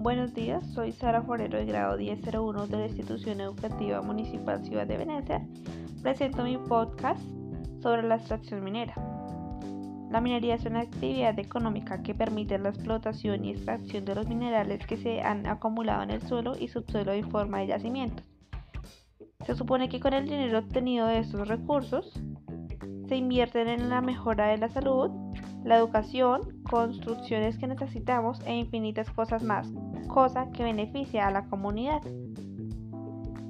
Buenos días, soy Sara Forero de grado 1001 de la Institución Educativa Municipal Ciudad de Venecia. Presento mi podcast sobre la extracción minera. La minería es una actividad económica que permite la explotación y extracción de los minerales que se han acumulado en el suelo y subsuelo en forma de yacimientos. Se supone que con el dinero obtenido de estos recursos se invierten en la mejora de la salud, la educación, construcciones que necesitamos e infinitas cosas más, cosa que beneficia a la comunidad.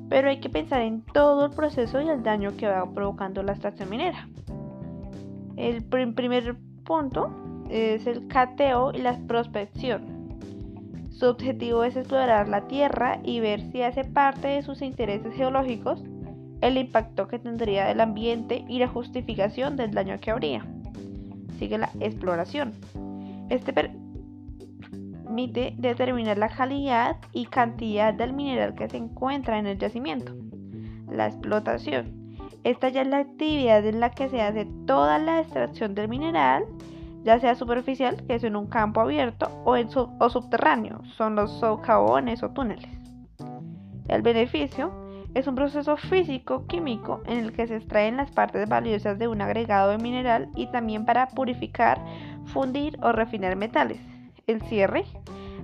Pero hay que pensar en todo el proceso y el daño que va provocando la extracción minera. El primer punto es el cateo y la prospección. Su objetivo es explorar la Tierra y ver si hace parte de sus intereses geológicos el impacto que tendría el ambiente y la justificación del daño que habría. Sigue la exploración. Este permite determinar la calidad y cantidad del mineral que se encuentra en el yacimiento. La explotación. Esta ya es la actividad en la que se hace toda la extracción del mineral, ya sea superficial, que es en un campo abierto, o, en subterráneo, son los socavones o túneles. El beneficio es un proceso físico-químico en el que se extraen las partes valiosas de un agregado de mineral y también para purificar, fundir o refinar metales. El cierre,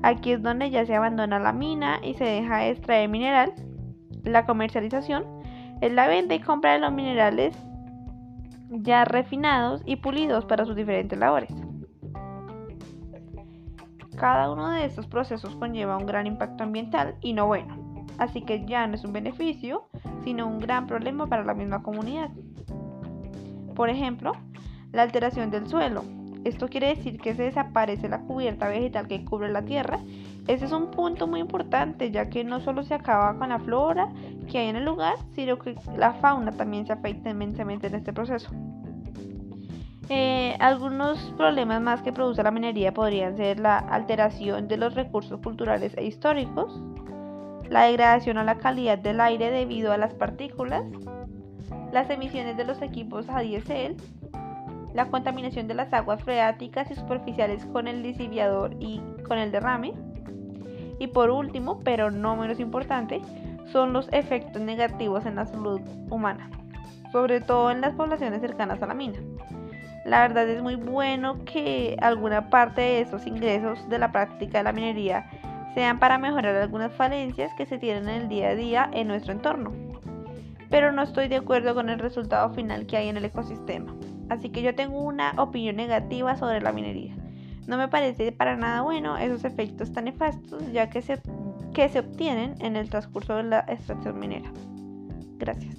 aquí es donde ya se abandona la mina y se deja de extraer mineral. La comercialización es la venta y compra de los minerales ya refinados y pulidos para sus diferentes labores. Cada uno de estos procesos conlleva un gran impacto ambiental y no bueno así que ya no es un beneficio, sino un gran problema para la misma comunidad. Por ejemplo, la alteración del suelo. Esto quiere decir que se desaparece la cubierta vegetal que cubre la tierra. Ese es un punto muy importante, ya que no solo se acaba con la flora que hay en el lugar, sino que la fauna también se afecta inmensamente en este proceso. Eh, algunos problemas más que produce la minería podrían ser la alteración de los recursos culturales e históricos, la degradación a la calidad del aire debido a las partículas, las emisiones de los equipos a diésel, la contaminación de las aguas freáticas y superficiales con el lisiviador y con el derrame. Y por último, pero no menos importante, son los efectos negativos en la salud humana, sobre todo en las poblaciones cercanas a la mina. La verdad es muy bueno que alguna parte de esos ingresos de la práctica de la minería sean para mejorar algunas falencias que se tienen en el día a día en nuestro entorno. Pero no estoy de acuerdo con el resultado final que hay en el ecosistema. Así que yo tengo una opinión negativa sobre la minería. No me parece para nada bueno esos efectos tan nefastos ya que se, que se obtienen en el transcurso de la extracción minera. Gracias.